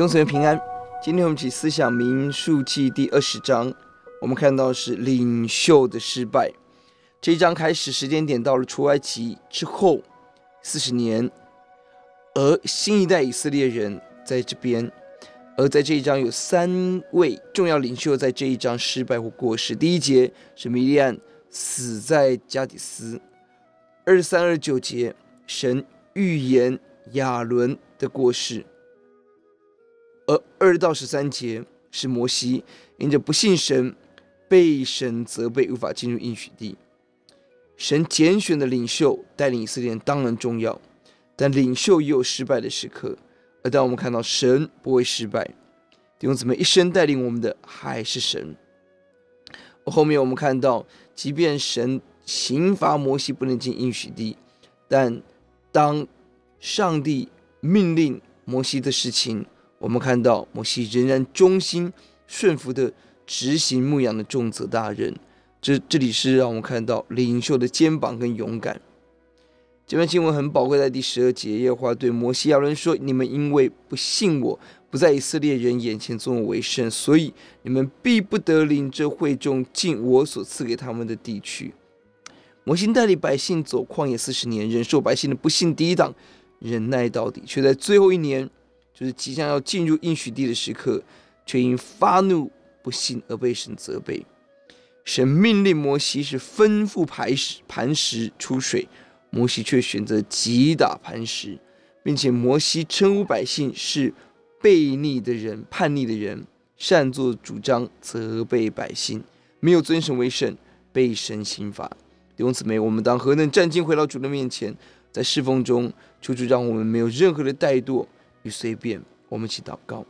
弟兄姊妹平安，今天我们起思想民数记第二十章。我们看到是领袖的失败。这一章开始时间点到了出埃及之后四十年，而新一代以色列人在这边。而在这一章有三位重要领袖在这一章失败或过世。第一节是米利暗死在加迪斯，二三、二九节神预言亚伦的过世。而二到十三节是摩西因着不信神，被神责备，无法进入应许地。神拣选的领袖带领以色列人当然重要，但领袖也有失败的时刻。而当我们看到神不会失败，弟兄姊妹，一生带领我们的还是神。后面我们看到，即便神刑罚摩西不能进应许地，但当上帝命令摩西的事情。我们看到摩西仍然忠心顺服的执行牧羊的重责大任，这这里是让我们看到领袖的肩膀跟勇敢。这篇经文很宝贵，在第十二节，耶和华对摩西亚伦说：“你们因为不信我，不在以色列人眼前尊我为圣，所以你们必不得领这会众进我所赐给他们的地区。”摩西带领百姓走旷野四十年，忍受百姓的不信抵挡，忍耐到底，却在最后一年。就是即将要进入应许地的时刻，却因发怒不信而被神责备。神命令摩西是吩咐磐石磐石出水，摩西却选择击打磐石，并且摩西称呼百姓是悖逆的人、叛逆的人，擅作主张责备百姓，没有尊神为圣，被神刑罚。弟兄姊妹，我们当何能站进回到主的面前，在侍奉中，求主让我们没有任何的怠惰。与随便，我们一起祷告，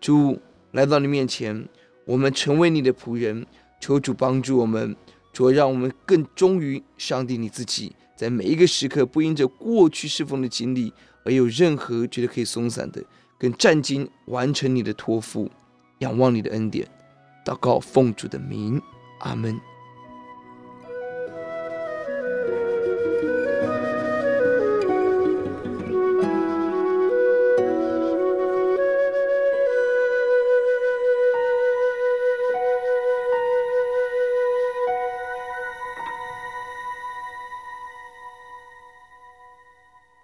主来到你面前，我们成为你的仆人，求主帮助我们，主让我们更忠于上帝你自己，在每一个时刻不因着过去侍奉的经历而有任何觉得可以松散的，更战兢完成你的托付，仰望你的恩典，祷告奉主的名，阿门。